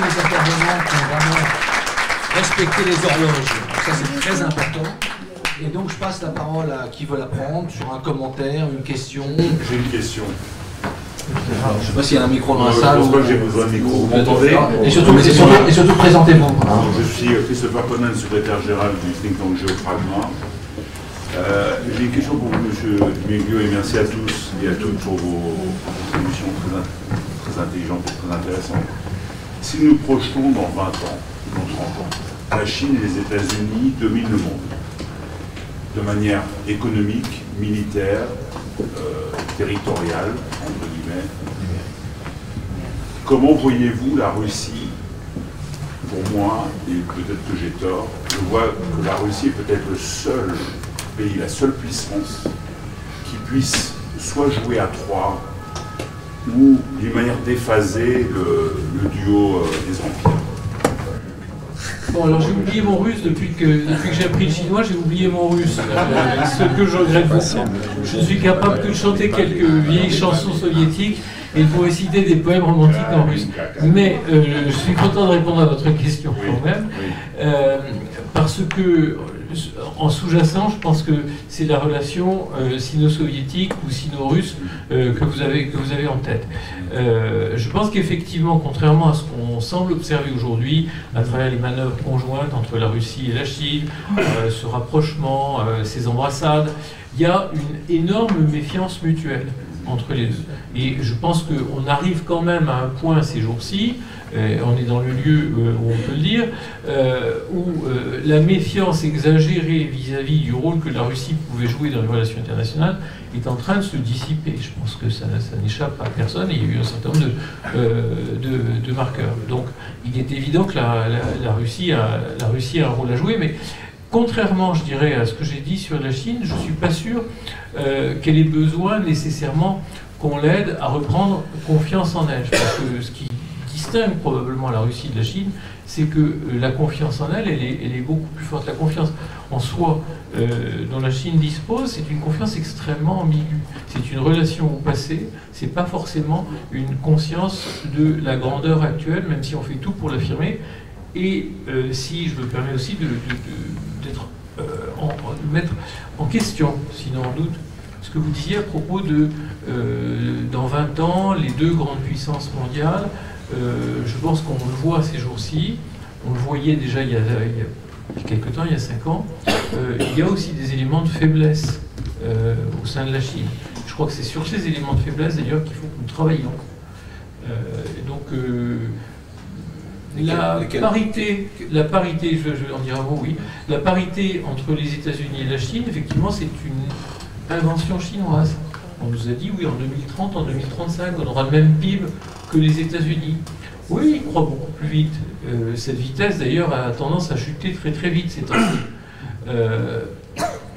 les intervenants qui ont vraiment respecté les horloges. Ça, c'est très important. Et donc, je passe la parole à qui veut la prendre sur un commentaire, une question. J'ai une question. Alors, je ne sais pas s'il y a un micro dans la Je salle. pense ou- pas que j'ai besoin de micro. Vous ou- m'entendez Et surtout, et surtout, et surtout présentez-vous. Je suis Christopher Conan, secrétaire général du think tank Géopragma. Euh, J'ai une question pour vous, monsieur Dumeglio, et merci à tous et à toutes pour vos contributions très, très intelligentes et très intéressantes. Si nous projetons dans 20 ans, dans 30 ans, la Chine et les États-Unis dominent le monde de manière économique, militaire, euh, territoriale, entre guillemets. Comment voyez-vous la Russie? Pour moi, et peut-être que j'ai tort, je vois que la Russie est peut-être le seul pays, la seule puissance qui puisse soit jouer à trois ou d'une manière déphasée le, le duo euh, des empires. Bon, alors j'ai oublié mon russe depuis que, depuis que j'ai appris le chinois, j'ai oublié mon russe. Euh, ce que je regrette beaucoup. Je ne suis capable que de chanter quelques vieilles chansons soviétiques et de vous réciter des poèmes romantiques en russe. Mais euh, je suis content de répondre à votre question quand même. Parce que, en sous-jacent, je pense que c'est la relation euh, sino-soviétique ou sino-russe euh, que, vous avez, en tête. Euh, je pense qu'effectivement, contrairement à ce qu'on semble observer aujourd'hui, à travers les manœuvres conjointes entre la Russie et la Chine, ce rapprochement, ces embrassades, il y a une énorme méfiance mutuelle entre les deux. Et je pense qu'on arrive quand même à un point ces jours-ci, euh, on est dans le lieu euh, où on peut le dire, euh, où la méfiance exagérée vis-à-vis du rôle que la Russie pouvait jouer dans les relations internationales est en train de se dissiper. Je pense que ça, n'échappe à personne et il y a eu un certain nombre de, marqueurs. Donc il est évident que la Russie a, la Russie a un rôle à jouer, mais contrairement, je dirais, à ce que j'ai dit sur la Chine, je ne suis pas sûr euh, qu'elle ait besoin nécessairement qu'on l'aide à reprendre confiance en elle. Ce qui distingue probablement la Russie de la Chine, c'est que euh, la confiance en elle, elle est, elle est beaucoup plus forte. La confiance en soi euh, dont la Chine dispose, c'est une confiance extrêmement ambiguë. C'est une relation au passé, c'est pas forcément une conscience de la grandeur actuelle, même si on fait tout pour l'affirmer. Et euh, si je me permets aussi de, euh, mettre en question, sinon en doute, ce que vous disiez à propos de, euh, dans 20 ans, les deux grandes puissances mondiales, je pense qu'on le voit ces jours-ci, on le voyait déjà il y a, il quelques temps, il y a 5 ans, il y a aussi des éléments de faiblesse au sein de la Chine. Je crois que c'est sur ces éléments de faiblesse d'ailleurs qu'il faut que nous travaillions. Donc, la parité, la parité, je, je vais en dire un mot, oui, la parité entre les États-Unis et la Chine, effectivement, c'est une invention chinoise. On nous a dit, oui, en 2030, en 2035, on aura le même PIB que les États-Unis. Oui, ils croient beaucoup plus vite. Euh, cette vitesse, d'ailleurs, a tendance à chuter très très vite ces temps-ci. Euh,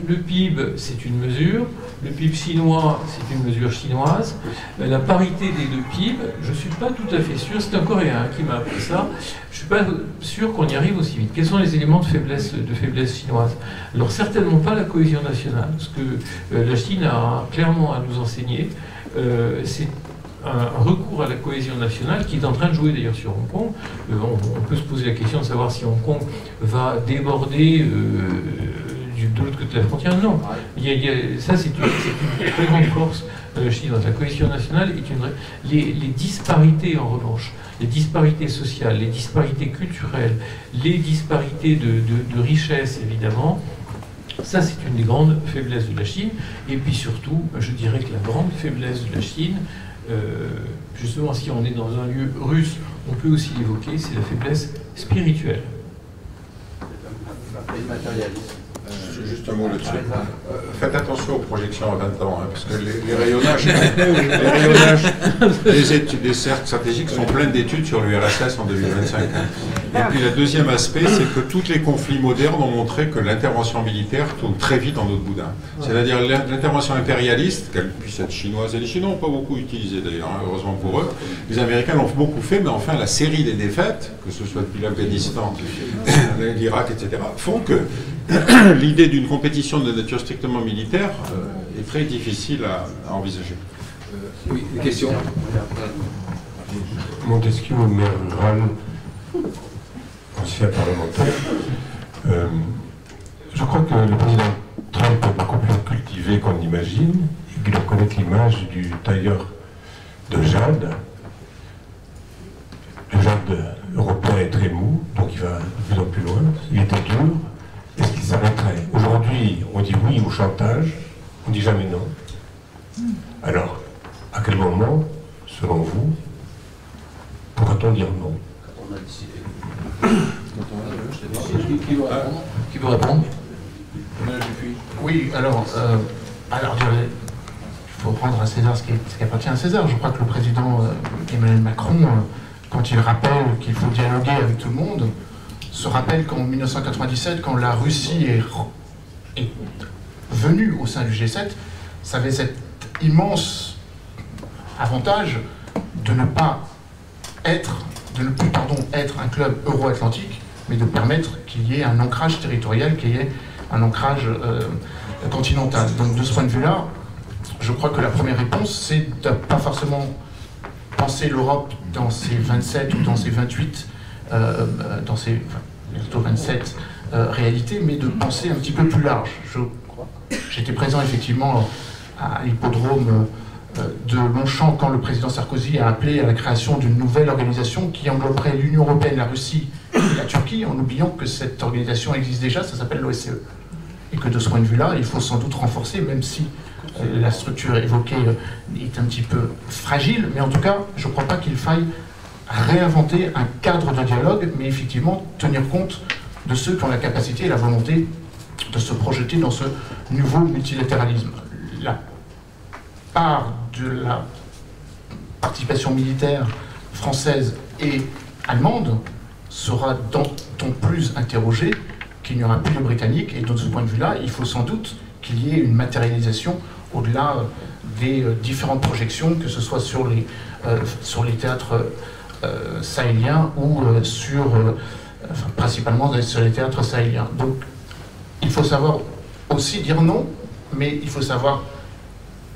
le PIB, c'est une mesure. Le PIB chinois, c'est une mesure chinoise. Euh, La parité des deux PIB, je ne suis pas tout à fait sûr. C'est un Coréen qui m'a appris ça. Je ne suis pas sûr qu'on y arrive aussi vite. Quels sont les éléments de faiblesse, de faiblesse chinoise? Alors, certainement pas la cohésion nationale. Ce que euh, la Chine a clairement à nous enseigner, euh, c'est un recours à la cohésion nationale qui est en train de jouer d'ailleurs sur Hong Kong. On, peut se poser la question de savoir si Hong Kong va déborder de l'autre côté de la frontière. Non. Ça, c'est une, très grande force euh. La cohésion nationale est une. Les, les disparités, en revanche, les disparités sociales, les disparités culturelles, les disparités de, de, richesse, évidemment, ça, c'est une des grandes faiblesses de la Chine. Et puis surtout, je dirais que la grande faiblesse de la Chine, euh, justement, si on est dans un lieu russe, on peut aussi l'évoquer, c'est la faiblesse spirituelle. Euh, Juste un mot là-dessus. Euh, faites attention aux projections à 20 ans, hein, parce que les, les rayonnages, les rayonnages des, études, des cercles stratégiques sont pleins d'études sur l'URSS en 2025. hein. Et puis le deuxième aspect, c'est que tous les conflits modernes ont montré que l'intervention militaire tourne très vite en autre boudin. C'est-à-dire l'in- l'intervention impérialiste, qu'elle puisse être chinoise, et les Chinois n'ont pas beaucoup utilisé d'ailleurs, hein, heureusement pour eux. Les Américains l'ont beaucoup fait, mais enfin la série des défaites, que ce soit depuis l'Afghanistan, l'Irak, etc., font que l'idée d'une compétition de nature strictement militaire euh, est très difficile à, à envisager. Oui, une question Montesquieu Euh, je crois que le président Trump est beaucoup plus cultivé qu'on l'imagine. Il doit connaître l'image du tailleur de jade. Le jade européen est très mou, donc il va de plus en plus loin. Il était dur. Est-ce qu'il s'arrêterait Aujourd'hui, on dit oui au chantage, on dit jamais non. Alors, à quel moment, selon vous, pourra-t-on dire non? Qui veut répondre Qui veut répondre Oui, alors, euh, alors il faut rendre à César ce qui, ce qui, appartient à César. Je crois que le président euh, Emmanuel Macron, euh, quand il rappelle qu'il faut dialoguer avec tout le monde, se rappelle qu'en 1997, quand la Russie est, est, venue au sein du G7, ça avait cet immense avantage de ne pas être, de ne plus être un club euro-atlantique, mais de permettre qu'il y ait un ancrage territorial, qu'il y ait un ancrage euh, continental. Donc de ce point de vue-là, je crois que la première réponse, c'est de ne pas forcément penser l'Europe dans ses 27 ou dans ses 28, euh, dans ses plutôt 27 euh, réalités, mais de penser un petit peu plus large. J'étais présent effectivement à l'hippodrome euh, de Longchamp quand le président Sarkozy a appelé à la création d'une nouvelle organisation qui engloberait l'Union européenne, la Russie et la Turquie, en oubliant que cette organisation existe déjà, ça s'appelle l'OSCE. Et que de ce point de vue-là, il faut sans doute renforcer, même si euh, la structure évoquée euh, est un petit peu fragile, mais en tout cas, je ne crois pas qu'il faille réinventer un cadre de dialogue, mais effectivement tenir compte de ceux qui ont la capacité et la volonté de se projeter dans ce nouveau multilatéralisme. La part de la participation militaire française et allemande sera d'autant plus interrogée qu'il n'y aura plus de Britanniques, et de ce point de vue-là, il faut sans doute qu'il y ait une matérialisation au-delà des différentes projections, que ce soit sur les, euh, sur les théâtres euh, sahéliens ou euh, sur, principalement sur les théâtres sahéliens. Donc, il faut savoir aussi dire non, mais il faut savoir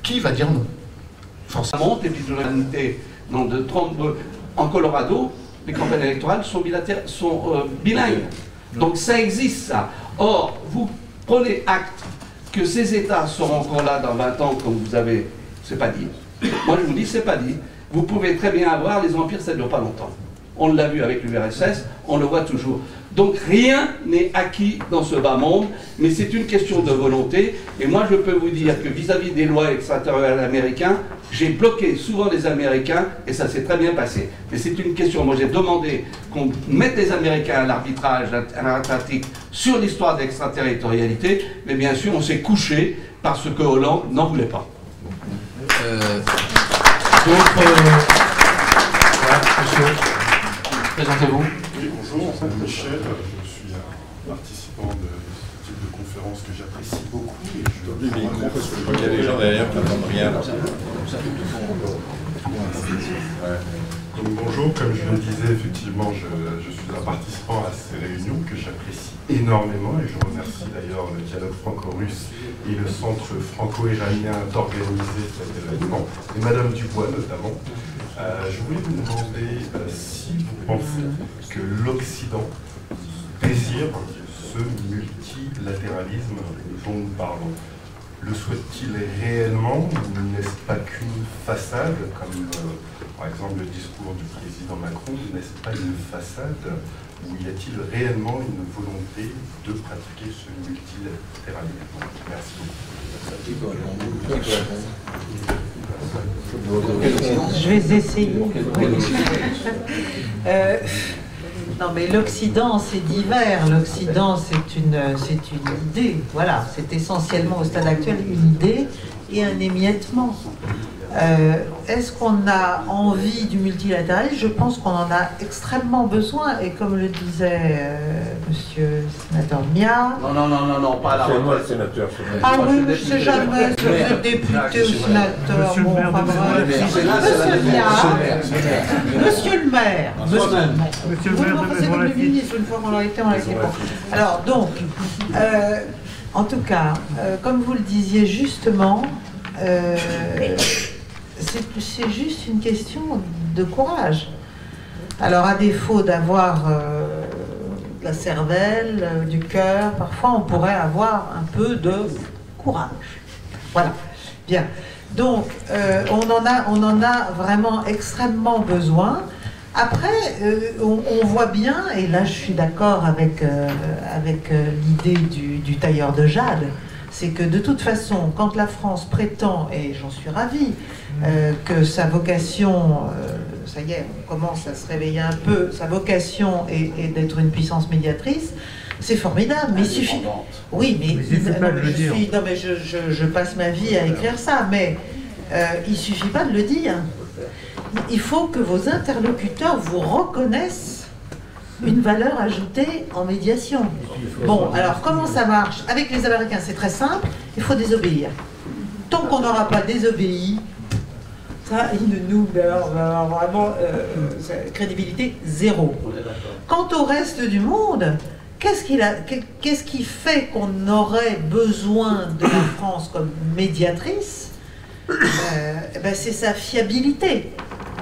qui va dire non? Forcément, et puis non, de Trump, en Colorado, les campagnes électorales sont, sont euh, bilingues. Donc ça existe, ça. Or, vous prenez acte que ces États seront encore là dans 20 ans, comme vous avez... C'est pas dit. Moi, je vous dis, c'est pas dit. Vous pouvez très bien avoir les empires, ça ne dure pas longtemps. On l'a vu avec l'URSS, on le voit toujours. Donc rien n'est acquis dans ce bas monde, mais c'est une question de volonté. Et moi, je peux vous dire que vis-à-vis des lois extraterritoriales américaines, j'ai bloqué souvent les Américains et ça s'est très bien passé. Mais c'est une question. Moi, j'ai demandé qu'on mette les Américains à l'arbitrage atlantique sur l'histoire d'extraterritorialité, mais bien sûr, on s'est couché parce que Hollande n'en voulait pas. Euh, Présentez-vous. Oui, bonjour, Michel, je suis un participant de ce type de conférence que j'apprécie beaucoup. Et je... Le micro, parce que je crois qu'il y a des gens derrière qui n'entendent rien. Donc bonjour, comme je le disais, effectivement, je, je, suis un participant à ces réunions que j'apprécie énormément et je remercie d'ailleurs le dialogue franco-russe et le centre franco-iranien d'organiser cet événement, et Madame Dubois notamment. Euh, je voulais vous demander euh, si vous pensez que l'Occident désire ce multilatéralisme dont nous parlons. Le souhaite-t-il réellement ou n'est-ce pas qu'une façade, comme euh, par exemple le discours du président Macron, n'est-ce pas une façade ou y a-t-il réellement une volonté de pratiquer ce multilatéralisme? Merci Je vais essayer. Euh, non, mais l'Occident, c'est divers. L'Occident, c'est une, c'est une idée. Voilà, c'est essentiellement au stade actuel une idée et un émiettement. Euh, est-ce qu'on a envie du multilatéralisme? Je pense qu'on en a extrêmement besoin. Et comme le disait euh, monsieur le sénateur Mia. Non, non, non, non, non pas la moi le sénateur. Ah oui, je ne sais jamais si vous êtes député ou sénateur. Monsieur le maire. Monsieur Mia. Monsieur le maire. Monsieur le maire. C'est comme le ministre, une fois qu'on l'a été, on l'a été. Alors, donc, euh, en tout cas, comme vous le disiez justement, c'est juste une question de courage. Alors à défaut d'avoir euh, de la cervelle, euh, du cœur, parfois on pourrait avoir un peu de courage. Voilà. Bien. Donc euh, on, en a, on en a vraiment extrêmement besoin. Après, on, voit bien, et là je suis d'accord avec, avec l'idée du tailleur de jade, c'est que de toute façon, quand la France prétend, et j'en suis ravie, euh, que sa vocation, euh, ça y est, on commence à se réveiller un peu, sa vocation est, est d'être une puissance médiatrice, c'est formidable, mais il suffit... Oui, mais, Mais il suffit pas de le je dire. suis- non, mais je, je- je passe ma vie à écrire ça, mais euh, il suffit pas de le dire. Il faut que vos interlocuteurs vous reconnaissent une valeur ajoutée en médiation. Bon, alors comment ça marche Avec les Américains, c'est très simple, il faut désobéir. Tant qu'on n'aura pas désobéi, ça, ils ne nous, alors, vraiment, euh, crédibilité zéro. Quant au reste du monde, qu'est-ce qui fait qu'on aurait besoin de la France comme médiatrice? Euh, eh ben, C'est sa fiabilité.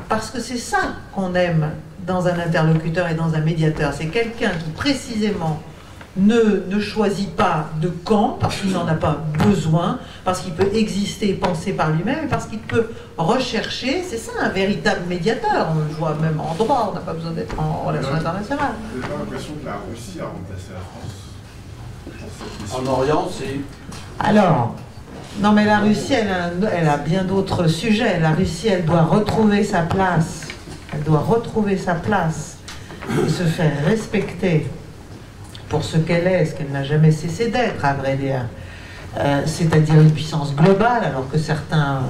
Parce que c'est ça qu'on aime dans un interlocuteur et dans un médiateur. C'est quelqu'un qui précisément ne, ne choisit pas de camp parce qu'il n'en a pas besoin, parce qu'il peut exister et penser par lui-même, parce qu'il peut rechercher. C'est ça un véritable médiateur. On le voit même en droit, on n'a pas besoin d'être en relations internationales. Vous n'avez pas l'impression que la Russie a remplacé la France En Orient, c'est Alors, non mais la Russie, elle a, un- elle a bien d'autres sujets. La Russie, elle doit retrouver sa place. Elle doit retrouver sa place et se faire respecter pour ce qu'elle est, ce qu'elle n'a jamais cessé d'être, à vrai dire. Euh, C'est-à-dire une puissance globale, alors que certains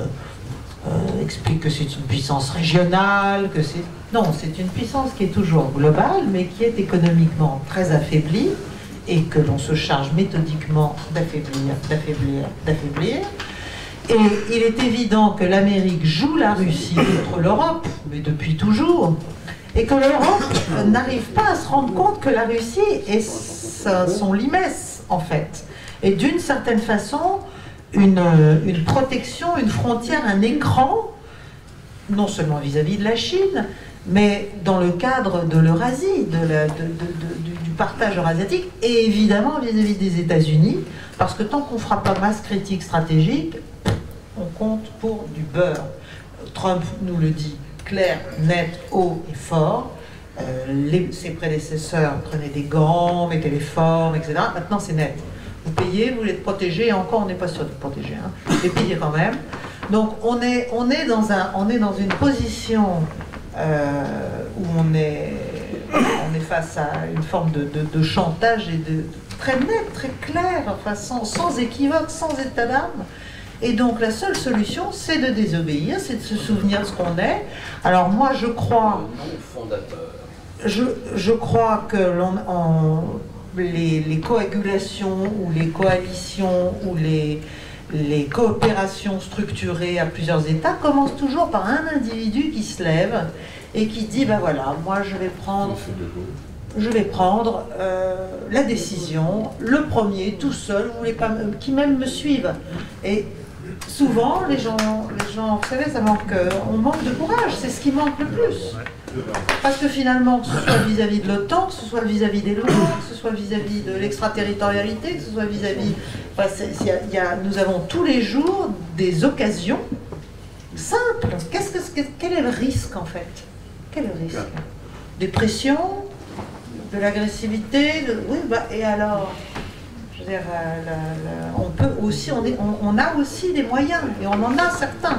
euh, euh, expliquent que c'est une puissance régionale, que c'est... Non, c'est une puissance qui est toujours globale, mais qui est économiquement très affaiblie et que l'on se charge méthodiquement d'affaiblir, d'affaiblir, d'affaiblir. Et il est évident que l'Amérique joue la Russie contre l'Europe, mais depuis toujours, et que l'Europe n'arrive pas à se rendre compte que la Russie est son limesse, en fait. Et d'une certaine façon, une, protection, une frontière, un écran, non seulement vis-à-vis de la Chine, mais dans le cadre de l'Eurasie, du, partage eurasiatique, et évidemment vis-à-vis des États-Unis, parce que tant qu'on ne fera pas masse critique stratégique, compte pour du beurre. Trump nous le dit clair, net, haut et fort. Euh, ses prédécesseurs prenaient des gants, mettaient les formes, etc. Maintenant, c'est net. Vous payez, vous êtes protégé, et encore, on n'est pas sûr d'être protégé. Hein. Mais payez quand même. Donc, on est, dans, une position euh, où on est, face à une forme de, de- de chantage et de très net, très clair, enfin, sans, sans équivoque, sans état d'âme. Et donc la seule solution, c'est de désobéir, c'est de se souvenir de ce qu'on est. Alors moi, je crois, je, je crois que l'on, les, les coagulations ou les coalitions ou les, les coopérations structurées à plusieurs États commencent toujours par un individu qui se lève et qui dit, ben voilà, moi je vais prendre je vais prendre euh, la décision, le premier, tout seul, vous voulez pas, me- qui même me suivent. Et souvent, les gens, les gens, vous savez, manque, euh, on manque de courage, c'est ce qui manque le plus. Parce que finalement, que ce soit vis-à-vis de l'OTAN, que ce soit vis-à-vis des lois, que ce soit vis-à-vis de l'extraterritorialité, que ce soit vis-à-vis... nous avons tous les jours des occasions simples. Quel est le risque en fait? Quel est le risque? Des pressions de l'agressivité, de- oui, bah, et alors, je veux dire, euh, la- la- on peut aussi, on, est- on- on a aussi des moyens, et on en a certains.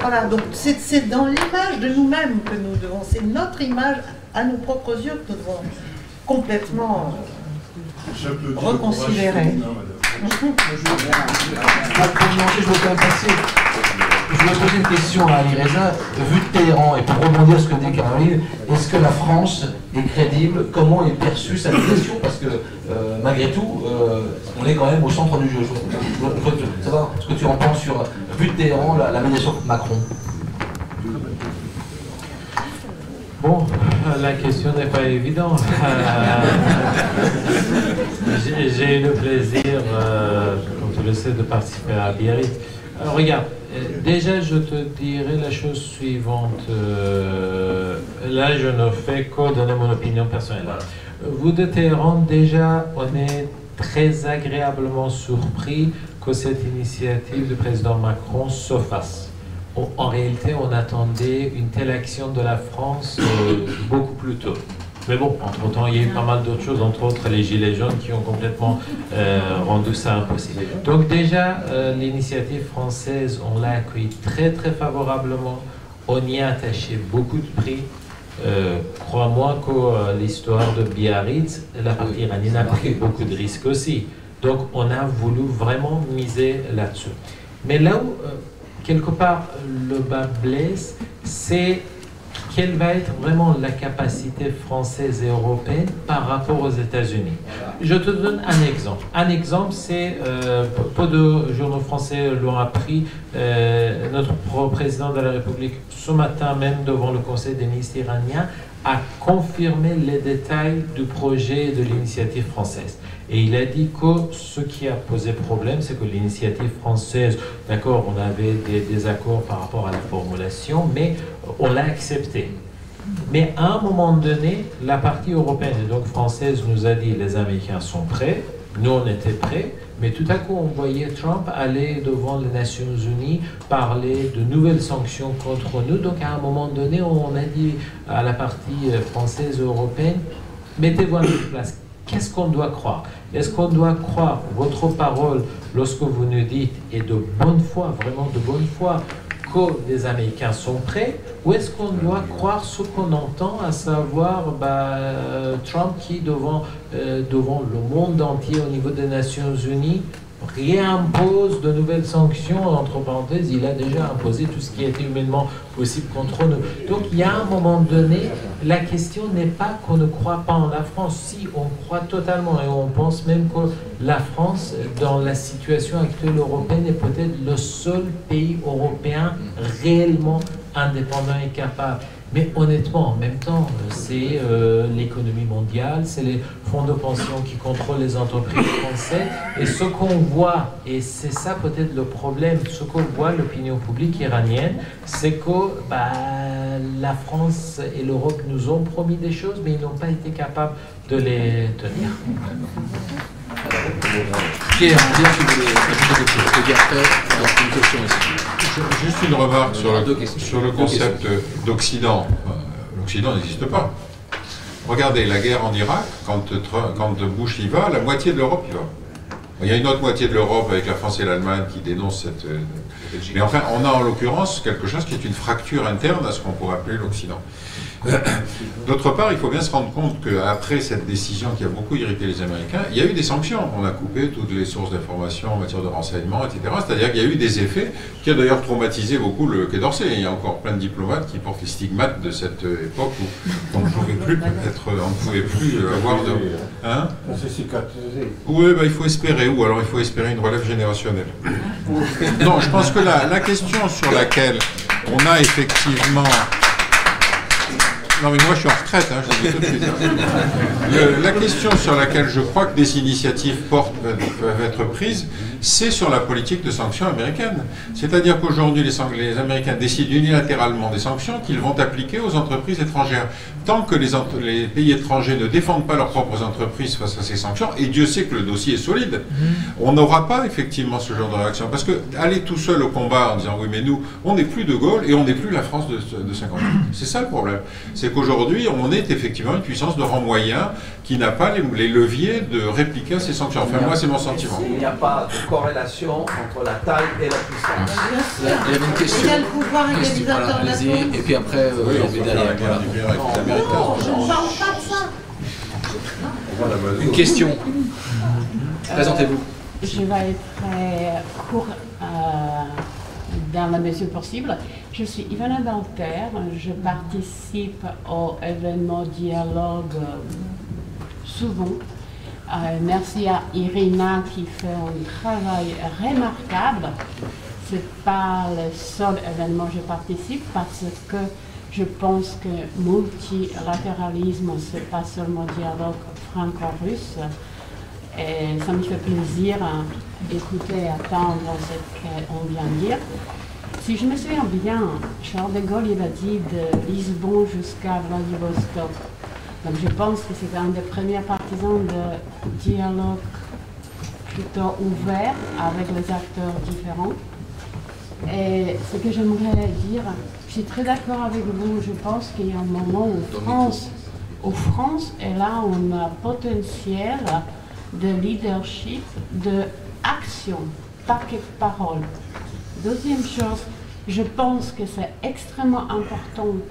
Voilà, donc c'est c'est dans l'image de nous-mêmes que nous devons, c'est notre image à nos propres yeux que nous devons complètement reconsidérer. je. Je vais poser une question à Ali Reza. Vu de Téhéran, et pour rebondir ce que dit Caroline, est-ce que la France est crédible? Comment est perçue sa question? Parce que euh, malgré tout, euh, on est quand même au centre du jeu. Je voudrais- savoir ce que tu en penses sur, vu de Téhéran, la, médiation Macron. Bon, la question n'est pas évidente. J'ai- J'ai eu le plaisir, euh, comme tu le sais, de participer à Biarritz. Alors regarde, Euh, déjà, je te dirais la chose suivante. Euh, là, je ne fais que donner mon opinion personnelle. Vous de Téhéran, déjà, on est très agréablement surpris que cette initiative du président Macron se fasse. En- En réalité, on attendait une telle action de la France euh, beaucoup plus tôt. Mais bon, entre-temps, il y a eu pas mal d'autres choses, entre autres les Gilets jaunes qui ont complètement euh, rendu ça impossible. Donc déjà, euh, l'initiative française, on l'a accueillie très très favorablement. On y a attaché beaucoup de prix. Euh, Crois-moi que euh, l'histoire de Biarritz, la partie iranienne a pris beaucoup de risques aussi. Donc on a voulu vraiment miser là-dessus. Mais là où, quelque part, le bas blesse, c'est quelle va être vraiment la capacité française et européenne par rapport aux États-Unis? Je te donne un exemple. Un exemple, c'est, euh, peu de journaux français l'ont appris, euh, notre président de la République, ce matin même devant le Conseil des ministres iraniens, a confirmé les détails du projet de l'initiative française. Et il a dit que ce qui a posé problème, c'est que l'initiative française, d'accord, on avait des désaccords par rapport à la formulation, mais on l'a accepté. Mais à un moment donné, la partie européenne et donc française nous a dit les Américains sont prêts, nous on était prêts, mais tout à coup on voyait Trump aller devant les Nations Unies parler de nouvelles sanctions contre nous. Donc à un moment donné, on a dit à la partie française européenne, mettez-vous à notre place. Qu'est-ce qu'on doit croire? Est-ce qu'on doit croire votre parole lorsque vous nous dites, et de bonne foi, vraiment de bonne foi, que les Américains sont prêts Ou est-ce qu'on doit croire ce qu'on entend, à savoir bah, euh, Trump qui, devant, euh, devant le monde entier au niveau des Nations Unies, réimpose de nouvelles sanctions, entre parenthèses, il a déjà imposé tout ce qui était humainement possible contre nous. Donc il y a un moment donné, la question n'est pas qu'on ne croit pas en la France, si on croit totalement et on pense même que la France, dans la situation actuelle européenne, est peut-être le seul pays européen réellement indépendant et capable. Mais honnêtement, en même temps, euh, c'est euh, l'économie mondiale, c'est les fonds de pension qui contrôlent les entreprises françaises. Et ce qu'on voit, et c'est ça peut-être le problème, ce qu'on voit l'opinion publique iranienne, c'est que bah, la France et l'Europe nous ont promis des choses, mais ils n'ont pas été capables de les tenir. Pierre, tu voulais une question. Juste une remarque sur Deux le, questions. sur le concept d'Occident. Euh, L'Occident n'existe pas. Regardez, la guerre en Irak, quand Bush y va, la moitié de l'Europe y va. Il y a une autre moitié de l'Europe avec la France et l'Allemagne qui dénoncent cette... euh, Mais enfin, on a en l'occurrence quelque chose qui est une fracture interne à ce qu'on pourrait appeler l'Occident. D'autre part, il faut bien se rendre compte qu'après cette décision qui a beaucoup irrité les Américains, il y a eu des sanctions. On a coupé toutes les sources d'information en matière de renseignement, etc. C'est-à-dire qu'il y a eu des effets qui ont d'ailleurs traumatisé beaucoup le Quai d'Orsay. Il y a encore plein de diplomates qui portent les stigmates de cette euh, époque où on ne pouvait plus être, on ne pouvait plus avoir de... Hein? Cicatrisé. oui, bah, il faut espérer, ou alors il faut espérer une relève générationnelle. non, je pense que la, la question sur laquelle on a effectivement... Non, mais moi je suis en retraite, hein, je le dis tout de suite. hein. La question sur laquelle je crois que des initiatives portent, peuvent être prises, c'est sur la politique de sanctions américaine. C'est-à-dire qu'aujourd'hui, les, Américains décident unilatéralement des sanctions qu'ils vont appliquer aux entreprises étrangères. Tant que les, pays étrangers ne défendent pas leurs propres entreprises face à ces sanctions, et Dieu sait que le dossier est solide, on n'aura pas effectivement ce genre de réaction. Parce que aller tout seul au combat en disant oui mais nous, on n'est plus de Gaulle et on n'est plus la France de, de 58. C'est ça le problème. C'est qu'aujourd'hui, on est effectivement une puissance de rang moyen qui n'a pas les, les leviers de répliquer ces sanctions. Enfin moi c'est mon sentiment. Il n'y a pas de corrélation entre la taille et la puissance. Là, il y avait une question. Il y a le pouvoir Question, égalisateur voilà, de la allez-y. Et puis après, euh, Oui, on derrière. la guerre voilà. nucléaire avec les Américains. Non, je ne parle pas de ça. Une question. Présentez-vous. Je vais être très court euh, dans la mesure possible. Je suis Ivana Danter, je participe au événement dialogue euh, souvent. Euh, merci à Irina qui fait un travail remarquable. Ce n'est pas le seul événement où je participe parce que je pense que multilatéralisme, ce n'est pas seulement dialogue franco-russe. Et ça me fait plaisir d'écouter et attendre ce qu'on vient de dire. si je me souviens bien, Charles de Gaulle il a dit de Lisbonne jusqu'à Vladivostok. Donc je pense que c'est un des premiers partisans de dialogue plutôt ouvert avec les acteurs différents. Et ce que j'aimerais dire, je suis très d'accord avec vous, je pense qu'il y a un moment où France, où France est là on a potentiel de leadership, de action, pas que paroles. Deuxième chose, je pense que c'est extrêmement important de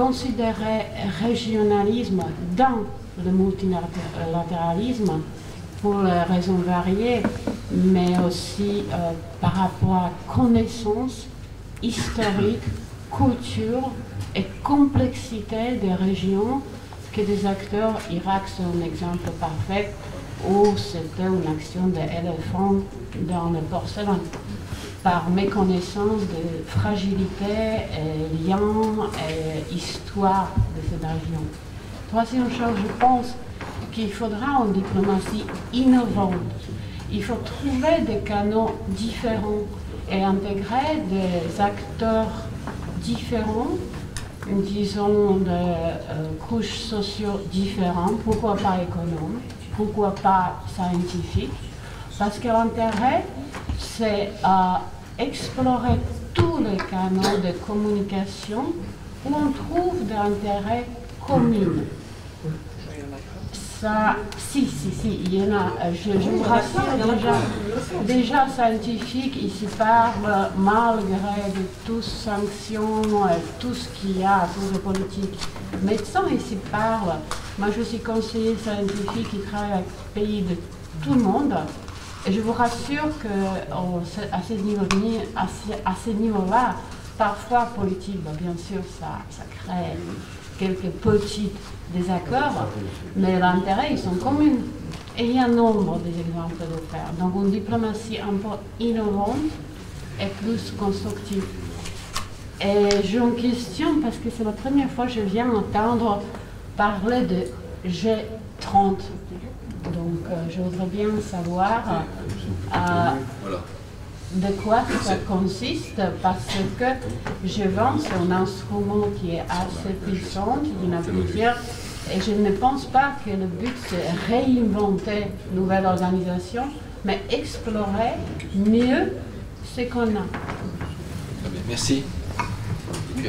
considérer régionalisme dans le multilatéralisme pour les raisons variées, mais aussi euh, par rapport à connaissance historique, culture et complexité des régions que des acteurs, Irak c'est un exemple parfait, où c'était une action d'éléphant dans le porcelain par méconnaissance de fragilité, et lien et histoire de cette région. Troisième chose, je pense qu'il faudra une diplomatie innovante. Il faut trouver des canaux différents et intégrer des acteurs différents, disons de euh, couches sociaux différentes, pourquoi pas économiques, pourquoi pas scientifiques, parce que l'intérêt, c'est à explorer tous les canaux de communication où on trouve des intérêts communs. Ça, si, si, si, il y en a. Euh, je, je vous rassure déjà, déjà scientifique, ici parle malgré de toutes sanctions, euh, tout ce qu'il y a, toutes les politiques. Médecins ici parlent. Moi, je suis conseiller scientifique qui travaille avec pays de tout le monde. Et je vous rassure niveau-là, à ce, niveau-là, parfois politique, bah, bien sûr, ça, crée quelques petits désaccords, mais l'intérêt, ils sont communs. Et il y a un nombre d'exemples de faire. Donc une diplomatie un peu innovante et plus constructive. Et j'ai une question parce que c'est la première fois que je viens entendre parler de G30. Donc, euh, je voudrais bien savoir euh, de quoi ça consiste, parce que je vends un instrument qui est assez puissant, il y en a plusieurs, et je ne pense pas que le but c'est réinventer une nouvelle organisation, mais explorer mieux ce qu'on a. Merci. Et puis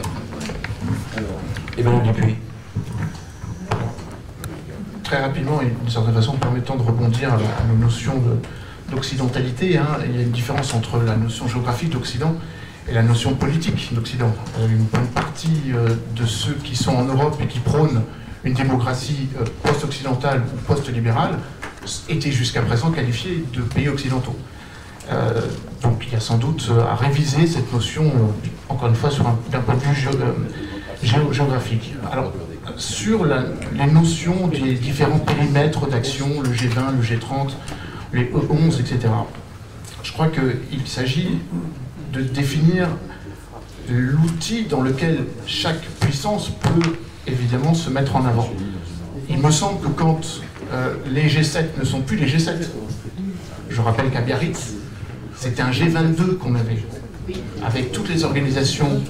Alors, Dupuis très rapidement et d'une certaine façon permettant de rebondir à, nos notions d'occidentalité. Hein. Il y a une différence entre la notion géographique d'Occident et la notion politique d'Occident. Euh, une bonne partie euh, de ceux qui sont en Europe et qui prônent une démocratie euh, post-occidentale ou post-libérale étaient jusqu'à présent qualifiés de pays occidentaux. donc il y a sans doute à réviser cette notion, encore une fois, d'un point de vue géographique. Alors, sur les notions des différents périmètres d'action, le G20, le G30, les E11, etc. Je crois qu'il s'agit de définir l'outil dans lequel chaque puissance peut évidemment se mettre en avant. Il me semble que quand euh, les G7 ne sont plus les G7, je rappelle qu'à Biarritz, c'était un G22 qu'on avait, avec toutes les organisations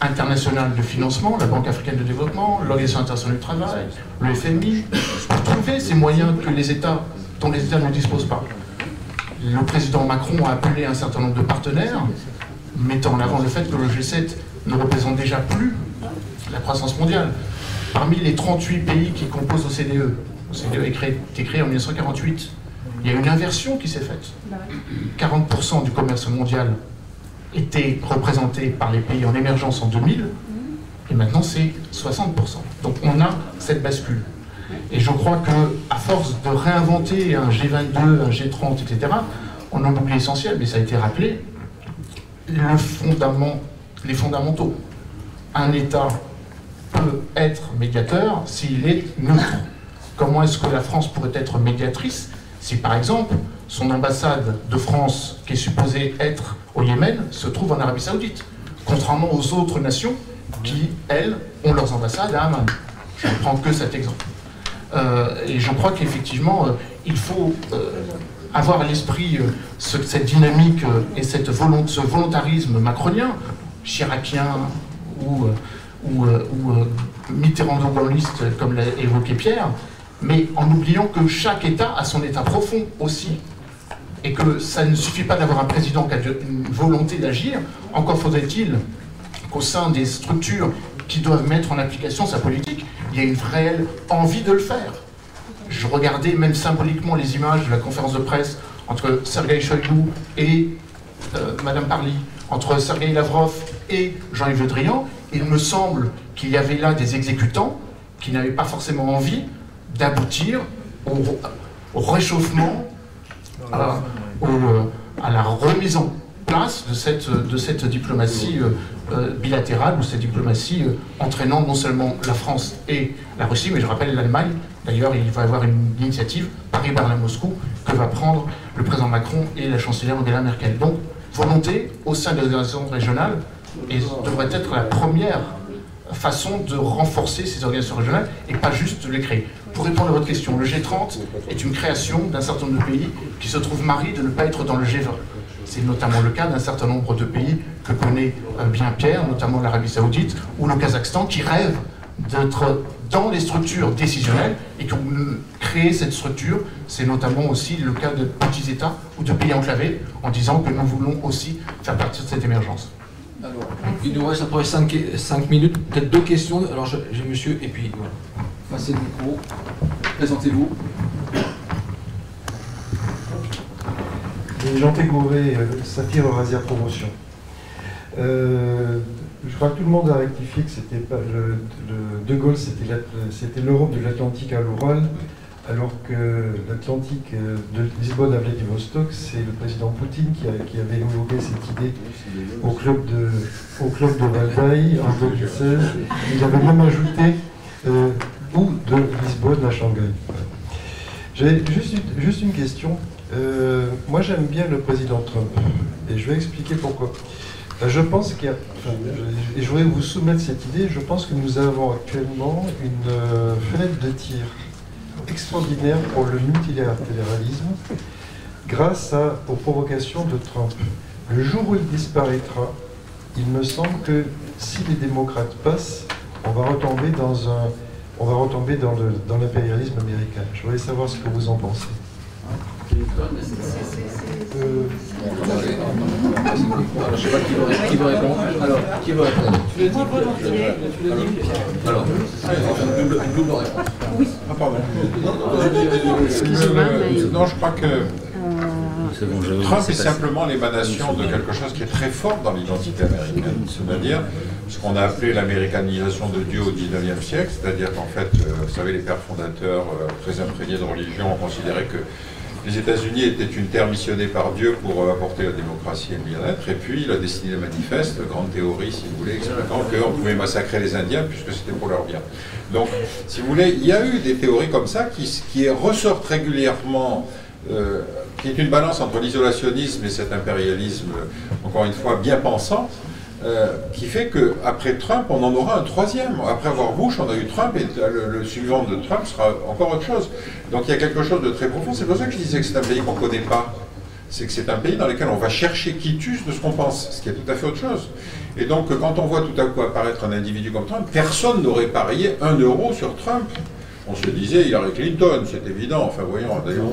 internationale de financement, la Banque africaine de développement, l'Organisation internationale du travail, le FMI, pour trouver ces moyens que les États, dont les États ne disposent pas. Le président Macron a appelé un certain nombre de partenaires, mettant en avant le fait que le G7 ne représente déjà plus la croissance mondiale. Parmi les 38 pays qui composent l'OCDE, l'OCDE a été créé en 1948, il y a une inversion qui s'est faite. 40% du commerce mondial était représenté par les pays en émergence en 2000, et maintenant c'est 60%. Donc on a cette bascule. Et je crois que à force de réinventer un G22, un G30, etc., on a oublié l'essentiel, mais ça a été rappelé, le fondament, les fondamentaux. Un État peut être médiateur s'il est neutre. Comment est-ce que la France pourrait être médiatrice si par exemple son ambassade de France, qui est supposée être au Yémen, se trouve en Arabie Saoudite, contrairement aux autres nations qui, elles, ont leurs ambassades à Amman. Je ne prends que cet exemple. Euh, et je crois qu'effectivement, euh, il faut euh, avoir à l'esprit ce- cette dynamique et cette ce volontarisme macronien, chiracien ou, ou, ou, comme l'a évoqué Pierre, mais en oubliant que chaque État a son État profond aussi. Et que ça ne suffit pas d'avoir un président qui a une volonté d'agir, encore faudrait-il qu'au sein des structures qui doivent mettre en application sa politique, il y ait une réelle envie de le faire. Je regardais même symboliquement les images de la conférence de presse entre Sergei Shoigu et euh, Madame Parly, entre Sergei Lavrov et Jean-Yves Le Drian. Il me semble qu'il y avait là des exécutants qui n'avaient pas forcément envie d'aboutir au réchauffement, euh, à la remise en place de cette, de diplomatie euh, euh, bilatérale ou cette diplomatie entraînant non seulement la France et la Russie, mais je rappelle l'Allemagne. D'ailleurs, il va y avoir une initiative Paris-Berlin-Moscou que va prendre le président Macron et la chancelière Angela Merkel. Donc, volonté au sein des organisations régionales et devrait être la première façon de renforcer ces organisations régionales et pas juste de les créer. Pour répondre à votre question, le G30 est une création d'un certain nombre de pays qui se trouvent marris de ne pas être dans le G20. C'est notamment le cas d'un certain nombre de pays que connaît euh, bien Pierre, notamment l'Arabie Saoudite ou le Kazakhstan, qui rêvent d'être dans les structures décisionnelles et qui ont créé cette structure. C'est notamment aussi le cas de petits États ou de pays enclavés en disant que nous voulons aussi faire partie de cette émergence. Alors, il nous reste après 5, minutes, peut-être deux questions. Alors, j'ai monsieur, et puis voilà. Passez le micro. Présentez-vous. Jean Tégouré, euh, Saphir Eurasia Promotion. Euh, je crois que tout le monde a rectifié que c'était pas le, le- De Gaulle, c'était l'Europe de l'Atlantique à l'Oural, alors que l'Atlantique euh, de Lisbonne à Vladivostok, c'est le président Poutine qui, avait évoqué cette idée au club de, au club de Valdai en 2016. Il avait même ajouté euh, ou de Lisbonne à Shanghai. J'ai juste, une- question. Euh, moi, j'aime bien le président Trump et je vais expliquer pourquoi. Je pense qu'il y a, et je voudrais vous soumettre cette idée. Je pense que nous avons actuellement une fenêtre de tir extraordinaire pour le multilatéralisme grâce à- aux provocations de Trump. Le jour où il disparaîtra, il me semble que si les démocrates passent, on va retomber dans un, on va retomber dans le- dans l'impérialisme américain. Je voudrais savoir ce que vous en pensez. Euh, Alors, je sais pas qui veut, qui veut répondre. Alors, qui veut répondre? Alors, double, une double réponse. Oui. Ah, pardon. Excusez-moi, Non, je crois que bon, Trump c'est est simplement l'émanation de quelque chose qui est très fort dans l'identité américaine, c'est-à-dire ce qu'on a appelé l'américanisation de Dieu au XIXe siècle, c'est-à-dire qu'en fait, euh, vous savez, les pères fondateurs, euh, très imprégnés de religion, ont considéré que les États-Unis étaient une terre missionnée par Dieu pour euh, apporter la démocratie et le bien-être, et puis il a dessiné le manifeste, grande théorie, si vous voulez, expliquant qu'on pouvait massacrer les Indiens puisque c'était pour leur bien. Donc, si vous voulez, il y a eu des théories comme ça qui, qui ressortent régulièrement, euh, qui est une balance entre l'isolationnisme et cet impérialisme, encore une fois, bien pensant, euh, qui fait qu'après Trump, on en aura un troisième. Après avoir Bush, on a eu Trump, et le, suivant de Trump sera encore autre chose. Donc il y a quelque chose de très profond. C'est pour ça que je disais que c'est un pays qu'on ne connaît pas. C'est que c'est un pays dans lequel on va chercher quitus de ce qu'on pense, ce qui est tout à fait autre chose. Et donc quand on voit tout à coup apparaître un individu comme Trump, personne n'aurait parié un euro sur Trump. On se disait Hillary Clinton, c'est évident. Enfin, voyons, d'ailleurs.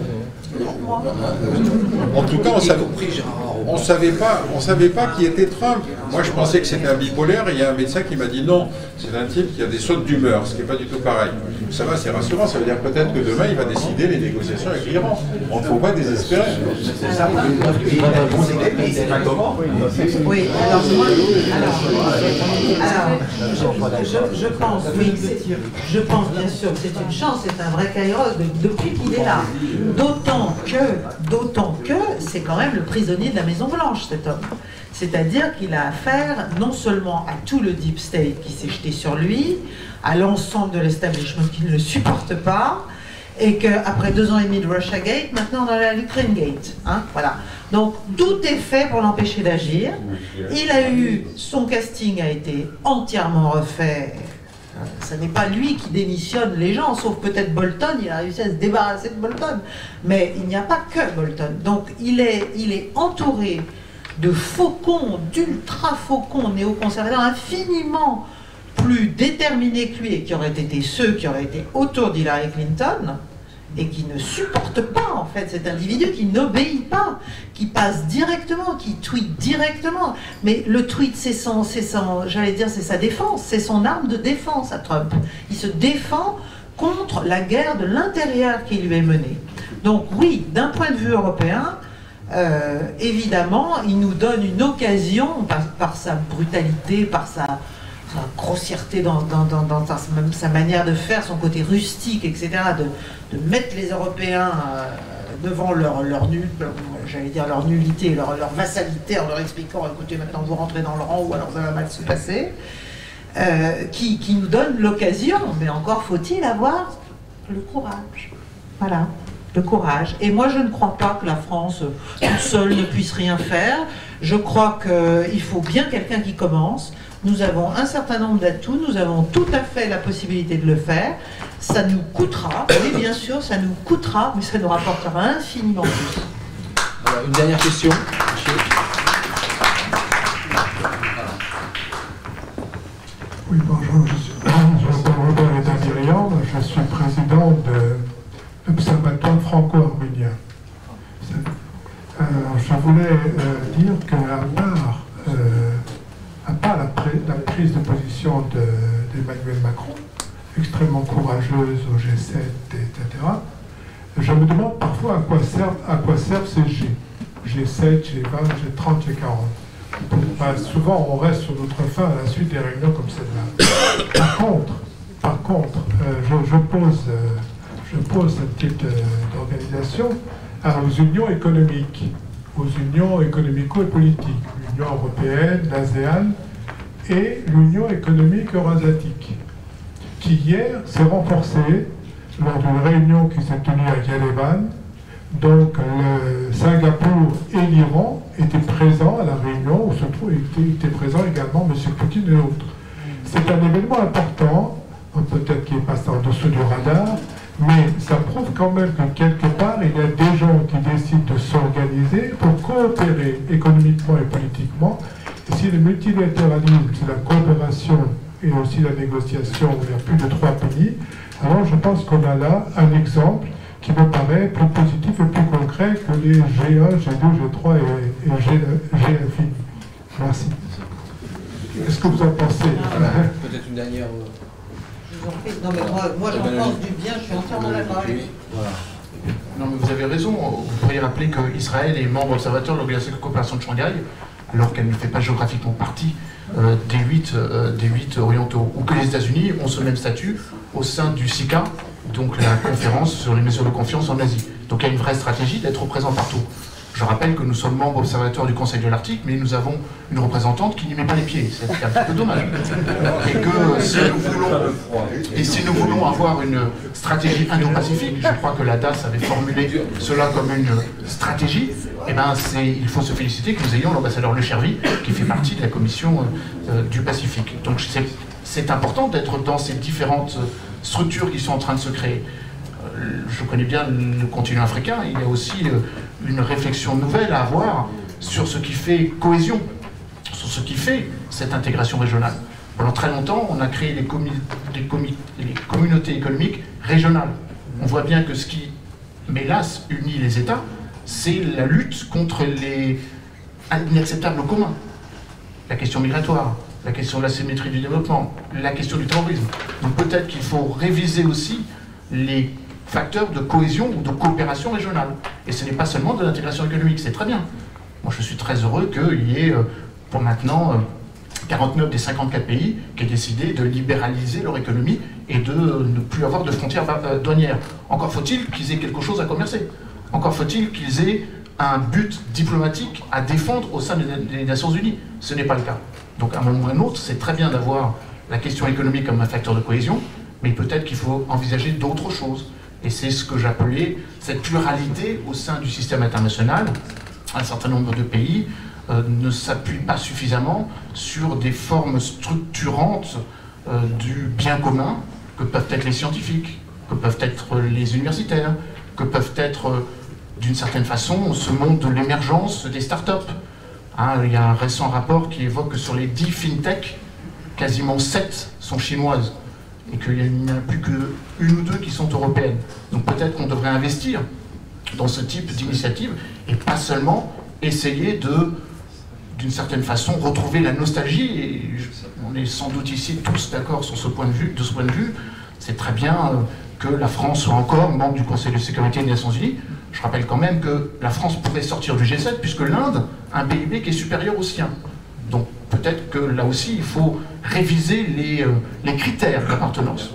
En tout cas, on savait, on savait pas, savait pas qui était Trump. Moi, je pensais que c'était un bipolaire. Et il y a un médecin qui m'a dit non, c'est un type qui a des sautes d'humeur, ce qui n'est pas du tout pareil. Ça va, c'est rassurant. Ça veut dire peut-être que demain, il va décider les négociations avec l'Iran. On ne faut pas désespérer. Oui, alors moi, alors, alors, je, je pense, oui, je pense bien sûr que c'est une chance, c'est un vrai kairos de- depuis qu'il est là. D'autant que, d'autant que c'est quand même le prisonnier de la Maison Blanche, cet homme. C'est-à-dire qu'il a affaire non seulement à tout le deep state qui s'est jeté sur lui, à l'ensemble de l'establishment qui ne le supporte pas, et qu'après deux ans et demi de Russia Gate, maintenant on a la Ukraine Gate. Hein, voilà. Donc tout est fait pour l'empêcher d'agir. Il a eu, son casting a été entièrement refait Ce n'est pas lui qui démissionne les gens, sauf peut-être Bolton, il a réussi à se débarrasser de Bolton. Mais il n'y a pas que Bolton. Donc il est, il est entouré de faucons, d'ultra-faucons néoconservateurs infiniment plus déterminés que lui et qui auraient été ceux qui auraient été autour d'Hillary Clinton et qui ne supportent pas en fait cet individu qui n'obéit pas, qui passe directement, qui tweet directement. Mais le tweet, c'est son, son, j'allais dire, c'est sa défense, c'est son arme de défense à Trump. Il se défend contre la guerre de l'intérieur qui lui est menée. Donc oui, d'un point de vue européen, euh, évidemment, il nous donne une occasion, par, sa brutalité, par sa, grossièreté dans, sa, manière de faire, son côté rustique, etc., de, mettre les Européens euh, devant leur, leur nul, leur nullité, leur, leur, vassalité, en leur expliquant, écoutez, maintenant vous rentrez dans le rang ou alors ça va mal se passer, euh, qui, qui nous donne l'occasion, mais encore faut-il avoir le courage. Voilà courage. Et moi, je ne crois pas que la France toute seule ne puisse rien faire. Je crois qu'il faut bien quelqu'un qui commence. Nous avons un certain nombre d'atouts, nous avons tout à fait la possibilité de le faire. Ça nous coûtera, oui bien sûr, ça nous coûtera, mais ça nous rapportera infiniment plus. une dernière question. Oui, bonjour, je, suis, je suis président de franco-arménien. Euh, je voulais euh, dire qu'à part, euh, à part la, prise de position d'Emmanuel Macron, extrêmement courageuse au G7, etc., je me demande parfois à quoi servent, à quoi servent ces G. G7, G20, G30, G40. souvent, on reste sur notre fin à la suite des réunions comme celle-là. Par contre, par contre je, je, pose je pose cette petite euh, organisation aux unions économiques, aux unions économico et politiques, l'Union européenne, l'ASEAN et l'Union économique eurasiatique, qui hier s'est renforcée lors d'une réunion qui s'est tenue à Yerevan. Donc Singapour et l'Iran étaient présents à la réunion où se trouve était présent également M. Poutine et autres. C'est un événement important, peut-être qui est passé en dessous du radar, mais ça prouve quand même que quelque part, il y a des gens qui décident de s'organiser pour coopérer économiquement et politiquement. Et si le multilatéralisme, c'est la coopération et aussi la négociation a plus de trois pays, alors je pense qu'on a là un exemple qui me paraît plus positif et plus concret que les G1, G2, G3 et, G, infini. Merci. Qu'est-ce que vous en pensez? Peut-être une dernière... Non, mais moi, j'en pense du bien, je suis entièrement d'accord avec Non, mais vous avez raison. Vous pourriez rappeler qu'Israël est membre observateur de l'Organisation de coopération de Shanghai, alors qu'elle ne fait pas géographiquement partie euh, des, huit, euh, des huit orientaux, ou que les États-Unis ont ce même statut au sein du SICA, donc la conférence sur les mesures de confiance en Asie. Donc il y a une vraie stratégie d'être présent partout. Je rappelle que nous sommes membres observateurs du Conseil de l'Arctique, mais nous avons une représentante qui n'y met pas les pieds. C'est un petit peu dommage. Et que si nous voulons, avoir une stratégie indo-pacifique, je crois que la DAS avait formulé cela comme une stratégie, eh ben il faut se féliciter que nous ayons l'ambassadeur Le Chervi, qui fait partie de la commission euh, du Pacifique. Donc c'est important d'être dans ces différentes structures qui sont en train de se créer. Euh, je connais bien le continent africain, il y a aussi euh, une réflexion nouvelle à avoir sur ce qui fait cohésion, sur ce qui fait cette intégration régionale. Pendant très longtemps, on a créé les, les communautés économiques régionales. On voit bien que ce qui, hélas, unit les États, c'est la lutte contre les inacceptables communs. La question migratoire, la question de la symétrie du développement, la question du terrorisme. Donc peut-être qu'il faut réviser aussi les facteur de cohésion ou de coopération régionale. Et ce n'est pas seulement de l'intégration économique, c'est très bien. Moi, je suis très heureux qu'il y ait, euh, pour maintenant, 49 euh, des 54 pays qui aient décidé de libéraliser leur économie et de ne plus avoir de frontières euh, douanières. Encore faut-il qu'ils aient quelque chose à commercer. Encore faut-il qu'ils aient un but diplomatique à défendre au sein des Nations Unies. Ce n'est pas le cas. Donc, à un moment ou à un autre, c'est très bien d'avoir la question économique comme un facteur de cohésion, mais peut-être qu'il faut envisager d'autres choses. Et c'est ce que j'appelais cette pluralité au sein du système international. Un certain nombre de pays euh, ne s'appuient pas suffisamment sur des formes structurantes euh, du bien commun que peuvent être les scientifiques, que peuvent être les universitaires, que peuvent être, euh, d'une certaine façon, ce monde de l'émergence des startups. Hein, il y a un récent rapport qui évoque que sur les 10 fintech, quasiment 7 sont chinoises et qu'il n'y en a plus qu'une ou deux qui sont européennes. Donc peut-être qu'on devrait investir dans ce type d'initiative et pas seulement essayer de, d'une certaine façon, retrouver la nostalgie. Et on est sans doute ici tous d'accord sur ce point de vue. De ce point de vue, c'est très bien euh, que la France soit encore membre du Conseil de sécurité des Nations Unies. Je rappelle quand même que la France pourrait sortir du G7 puisque l'Inde a un PIB qui est supérieur au sien. Donc peut-être que là aussi, il faut réviser les, euh, critères d'appartenance.